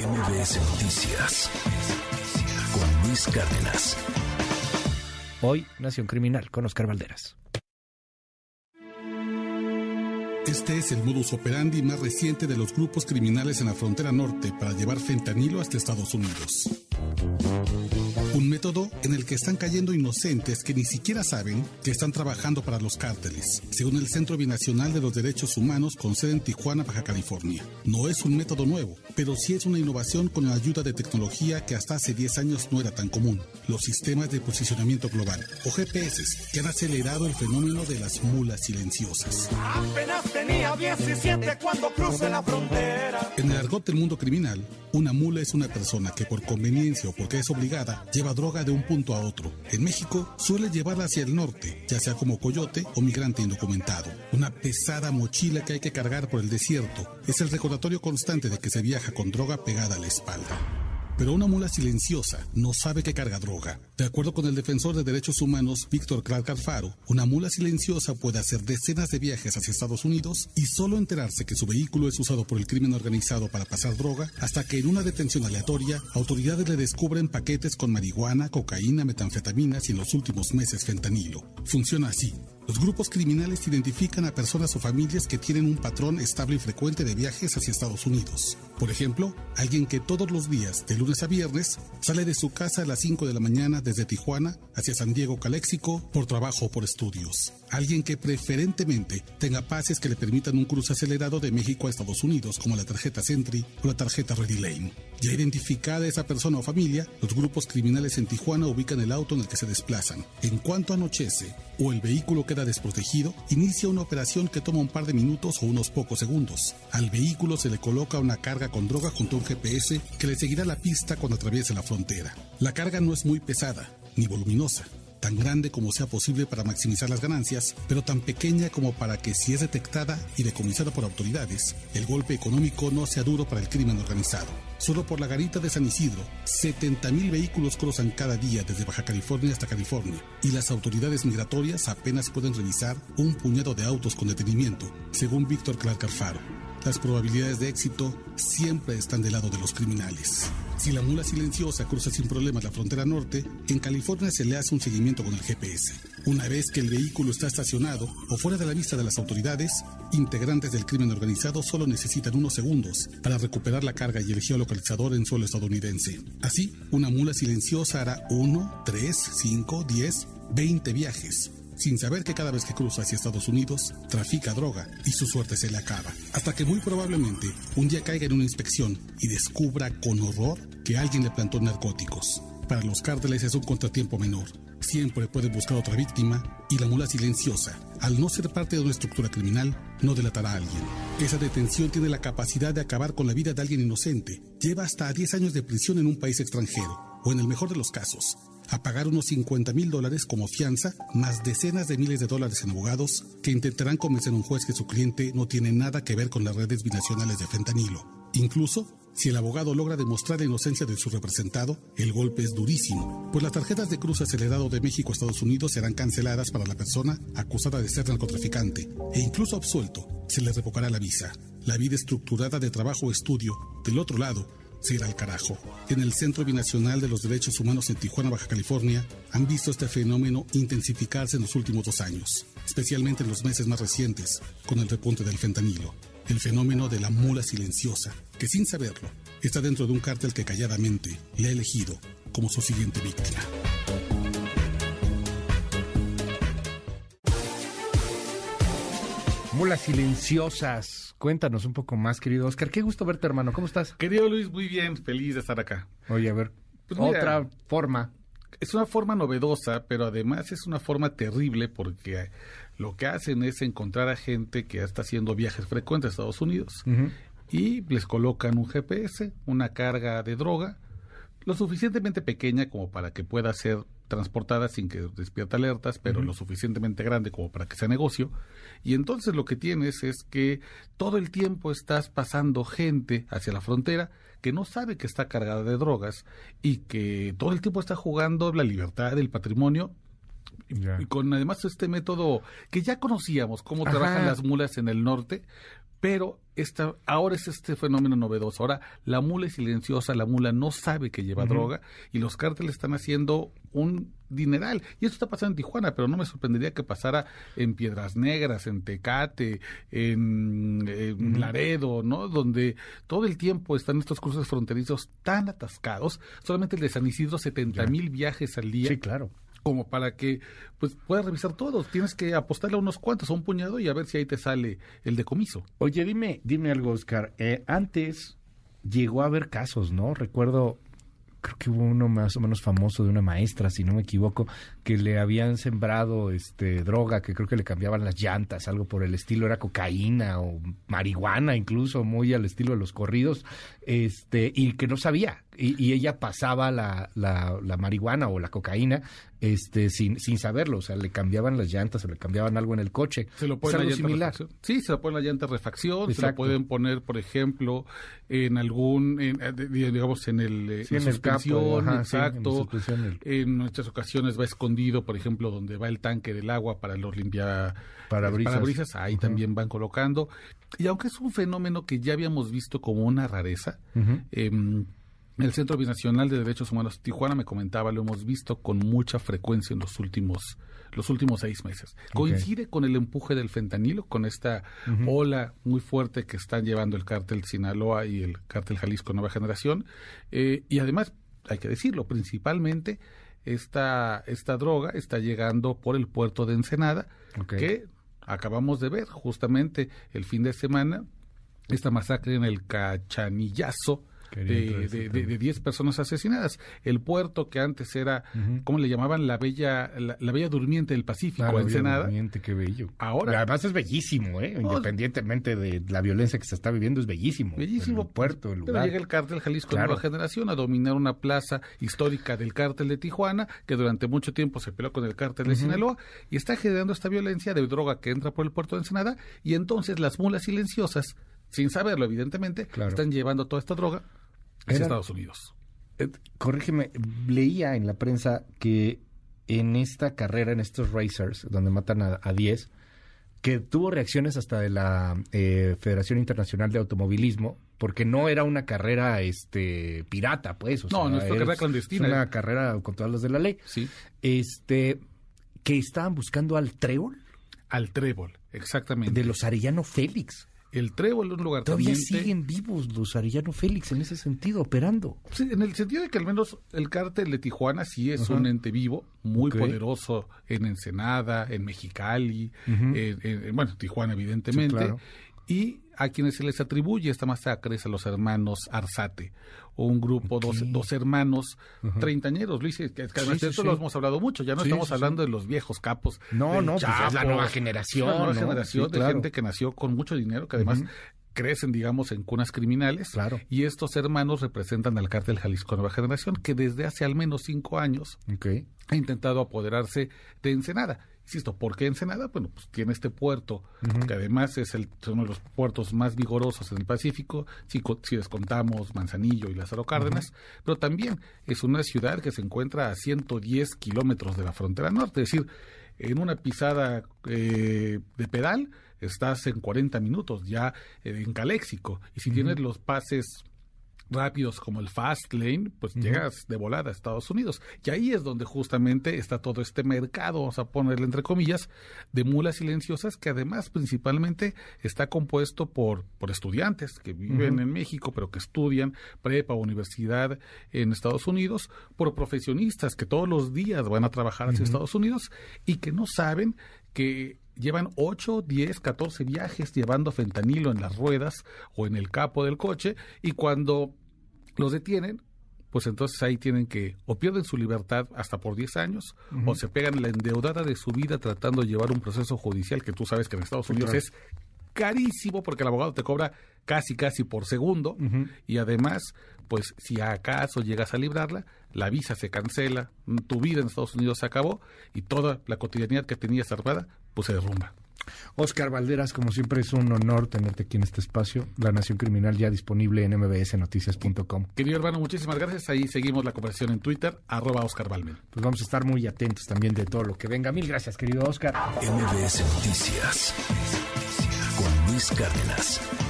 MBS Noticias con Luis Cárdenas. Hoy, Nación Criminal con Oscar Valderas. Este es el modus operandi más reciente de los grupos criminales en la frontera norte para llevar fentanilo hasta Estados Unidos. Un método en el que están cayendo inocentes que ni siquiera saben que están trabajando para los cárteles, según el Centro Binacional de los Derechos Humanos con sede en Tijuana, Baja California. No es un método nuevo, pero sí es una innovación con la ayuda de tecnología que hasta hace 10 años no era tan común, los sistemas de posicionamiento global, o GPS, que han acelerado el fenómeno de las mulas silenciosas. Apenas tenía 17 cuando crucé la frontera. En el argot del mundo criminal, una mula es una persona que por conveniencia o porque es obligada lleva droga de un punto a otro. En México suele llevarla hacia el norte, ya sea como coyote o migrante indocumentado. Una pesada mochila que hay que cargar por el desierto es el recordatorio constante de que se viaja con droga pegada a la espalda. Pero una mula silenciosa no sabe que carga droga. De acuerdo con el defensor de derechos humanos Víctor Clark Alfaro, una mula silenciosa puede hacer decenas de viajes hacia Estados Unidos y solo enterarse que su vehículo es usado por el crimen organizado para pasar droga hasta que en una detención aleatoria autoridades le descubren paquetes con marihuana, cocaína, metanfetaminas y en los últimos meses fentanilo. Funciona así. Los grupos criminales identifican a personas o familias que tienen un patrón estable y frecuente de viajes hacia Estados Unidos. Por ejemplo, alguien que todos los días, de lunes a viernes, sale de su casa a las 5 de la mañana desde Tijuana hacia San Diego, Caléxico, por trabajo o por estudios. Alguien que preferentemente tenga pases que le permitan un cruce acelerado de México a Estados Unidos, como la tarjeta Sentry o la tarjeta Ready Lane. Ya identificada esa persona o familia, los grupos criminales en Tijuana ubican el auto en el que se desplazan. En cuanto anochece o el vehículo queda desprotegido, inicia una operación que toma un par de minutos o unos pocos segundos. Al vehículo se le coloca una carga con droga junto a un GPS que le seguirá la pista cuando atraviese la frontera. La carga no es muy pesada ni voluminosa tan grande como sea posible para maximizar las ganancias, pero tan pequeña como para que si es detectada y decomisada por autoridades, el golpe económico no sea duro para el crimen organizado. Solo por la garita de San Isidro, 70.000 vehículos cruzan cada día desde Baja California hasta California, y las autoridades migratorias apenas pueden revisar un puñado de autos con detenimiento, según Víctor Clark Alfaro. Las probabilidades de éxito siempre están del lado de los criminales. Si la mula silenciosa cruza sin problemas la frontera norte, en California se le hace un seguimiento con el GPS. Una vez que el vehículo está estacionado o fuera de la vista de las autoridades, integrantes del crimen organizado solo necesitan unos segundos para recuperar la carga y el geolocalizador en suelo estadounidense. Así, una mula silenciosa hará 1, 3, 5, 10, 20 viajes sin saber que cada vez que cruza hacia Estados Unidos, trafica droga y su suerte se le acaba. Hasta que muy probablemente un día caiga en una inspección y descubra con horror que alguien le plantó narcóticos. Para los cárteles es un contratiempo menor. Siempre puede buscar otra víctima y la mula silenciosa, al no ser parte de una estructura criminal, no delatará a alguien. Esa detención tiene la capacidad de acabar con la vida de alguien inocente. Lleva hasta 10 años de prisión en un país extranjero, o en el mejor de los casos, a pagar unos 50 mil dólares como fianza, más decenas de miles de dólares en abogados que intentarán convencer a un juez que su cliente no tiene nada que ver con las redes binacionales de fentanilo. Incluso, si el abogado logra demostrar la inocencia de su representado, el golpe es durísimo, pues las tarjetas de cruce acelerado de México a Estados Unidos serán canceladas para la persona acusada de ser narcotraficante e incluso absuelto se le revocará la visa. La vida estructurada de trabajo o estudio, del otro lado, se irá al carajo. En el Centro Binacional de los Derechos Humanos en Tijuana, Baja California, han visto este fenómeno intensificarse en los últimos dos años, especialmente en los meses más recientes, con el repunte del fentanilo. El fenómeno de la mula silenciosa, que sin saberlo, está dentro de un cártel que calladamente le ha elegido como su siguiente víctima. Mulas silenciosas. Cuéntanos un poco más, querido Oscar. Qué gusto verte, hermano. ¿Cómo estás? Querido Luis, muy bien, feliz de estar acá. Oye, a ver, Pues mira, otra forma. Es una forma novedosa, pero además es una forma terrible porque lo que hacen es encontrar a gente que está haciendo viajes frecuentes a Estados Unidos y les colocan un GPS, una carga de droga, lo suficientemente pequeña como para que pueda ser transportada sin que despierta alertas, pero lo suficientemente grande como para que sea negocio. Y entonces lo que tienes es que todo el tiempo estás pasando gente hacia la frontera que no sabe que está cargada de drogas y que todo el tiempo está jugando la libertad, el patrimonio y con además este método que ya conocíamos, cómo Ajá. trabajan las mulas en el norte, pero esta, ahora es este fenómeno novedoso. Ahora la mula es silenciosa, la mula no sabe que lleva droga y los cárteles están haciendo un dineral. Y esto está pasando en Tijuana, pero no me sorprendería que pasara en Piedras Negras, en Tecate, en, en Laredo, ¿no? Donde todo el tiempo están estos cruces fronterizos tan atascados. Solamente el de San Isidro, 70 mil viajes al día Sí, claro. Como para que pues puedas revisar todos. Tienes que apostarle a unos cuantos, a un puñado y a ver si ahí te sale el decomiso. Oye, dime, dime algo, Oscar. Eh, antes llegó a haber casos, ¿no? Recuerdo, creo que hubo uno más o menos famoso de una maestra, si no me equivoco, que le habían sembrado este droga, que creo que le cambiaban las llantas, algo por el estilo, era cocaína o marihuana, incluso muy al estilo de los corridos, este, y que no sabía. Y, y ella pasaba la, la, la marihuana o la cocaína este sin, sin saberlo, o sea, le cambiaban las llantas o le cambiaban algo en el coche. Se lo ponen algo similar. refacción. Sí, se lo ponen la llanta refacción, se lo pueden poner, por ejemplo, en algún, en, eh, digamos, en el, eh, Sí, la en el capo, sí, en exacto. suspensión, el- En muchas ocasiones va escondido, por ejemplo, donde va el tanque del agua para los limpia Parabrisas. parabrisas, ahí también van colocando. Y aunque es un fenómeno que ya habíamos visto como una rareza, em, el Centro Binacional de Derechos Humanos Tijuana me comentaba, lo hemos visto con mucha frecuencia en los últimos los últimos seis meses. Coincide con el empuje del fentanilo, con esta ola muy fuerte que están llevando el cártel Sinaloa y el cártel Jalisco Nueva Generación. Eh, y además, hay que decirlo, principalmente esta, esta droga está llegando por el puerto de Ensenada, que acabamos de ver justamente el fin de semana, esta masacre en el Cachanillazo de, de, tema. de- de 10 personas asesinadas. El puerto que antes era, ¿cómo le llamaban? La bella, la, la bella durmiente del Pacífico, Ah, la Ensenada. Durmiente, qué bello. Ahora- además es bellísimo, ¿eh? Independientemente de la violencia que se está viviendo, es bellísimo. Bellísimo El puerto, el Pero lugar. llega el cártel Jalisco Claro. Nueva Generación a dominar una plaza histórica del cártel de Tijuana, que durante mucho tiempo se peleó con el cártel de Sinaloa, y está generando esta violencia de droga que entra por el puerto de Ensenada, y entonces las mulas silenciosas, sin saberlo evidentemente, Claro. están llevando toda esta droga Eran- Estados Unidos. Eh, corrígeme, leía en la prensa que en esta carrera, en estos racers, donde matan a, a 10, que tuvo reacciones hasta de la eh, Federación Internacional de Automovilismo, porque no era una carrera este pirata, pues. o No, sea, no es una es- carrera clandestina, Es una eh. carrera con todas las de la ley. Sí. Este, que estaban buscando al trébol Al trébol, exactamente. de los Arellano Félix. El trébol es un lugar Todavía siguen vivos los Arellano Félix en ese sentido, operando. Sí, en el sentido de que al menos el cártel de Tijuana sí es Ajá. un ente vivo, muy Ok. poderoso en Ensenada, en Mexicali, Ujú. en- en- bueno, Tijuana evidentemente, Sí, claro. Y a quienes se les atribuye esta masacre es a los hermanos Arzate, un grupo, dos, Ok. dos hermanos treintañeros, Luis, que, que además Sí, de esto sí. lo hemos hablado mucho, ya no estamos hablando de los viejos capos. No, del no, pues ya es la Chapo, nueva generación, la nueva ¿no? generación de claro. gente que nació con mucho dinero, que además crecen, digamos, en cunas criminales. Claro. Y estos hermanos representan al cártel Jalisco Nueva Generación, que desde hace al menos cinco años ha intentado apoderarse de Ensenada. Insisto, ¿por qué Ensenada? Bueno, pues tiene este puerto, que además es el, uno de los puertos más vigorosos en el Pacífico, si, si descontamos Manzanillo y Lázaro Cárdenas, pero también es una ciudad que se encuentra a 110 kilómetros de la frontera norte, es decir, en una pisada eh, de pedal estás en 40 minutos ya eh, en Caléxico, y si tienes los pases rápidos como el fast lane, pues llegas de volada a Estados Unidos. Y ahí es donde justamente está todo este mercado, vamos a ponerle entre comillas, de mulas silenciosas que además principalmente está compuesto por, por estudiantes que viven en México pero que estudian prepa o universidad en Estados Unidos, por profesionistas que todos los días van a trabajar hacia Estados Unidos y que no saben que llevan 8, 10, 14 viajes llevando fentanilo en las ruedas o en el capo del coche y cuando los detienen, pues entonces ahí tienen que o pierden su libertad hasta por 10 años o se pegan la endeudada de su vida tratando de llevar un proceso judicial que tú sabes que en Estados Unidos es carísimo porque el abogado te cobra casi casi por segundo y además pues si acaso llegas a librarla la visa se cancela tu vida en Estados Unidos se acabó y toda la cotidianidad que tenías armada pues se derrumba Oscar Valderas, como siempre es un honor tenerte aquí en este espacio. La Nación Criminal ya disponible en mbsnoticias.com. querido hermano muchísimas gracias ahí seguimos la conversación en Twitter arroba Oscar Balmen Pues vamos a estar muy atentos también de todo lo que venga. Mil gracias, querido Oscar. MBS Noticias con Luis Luis Cárdenas.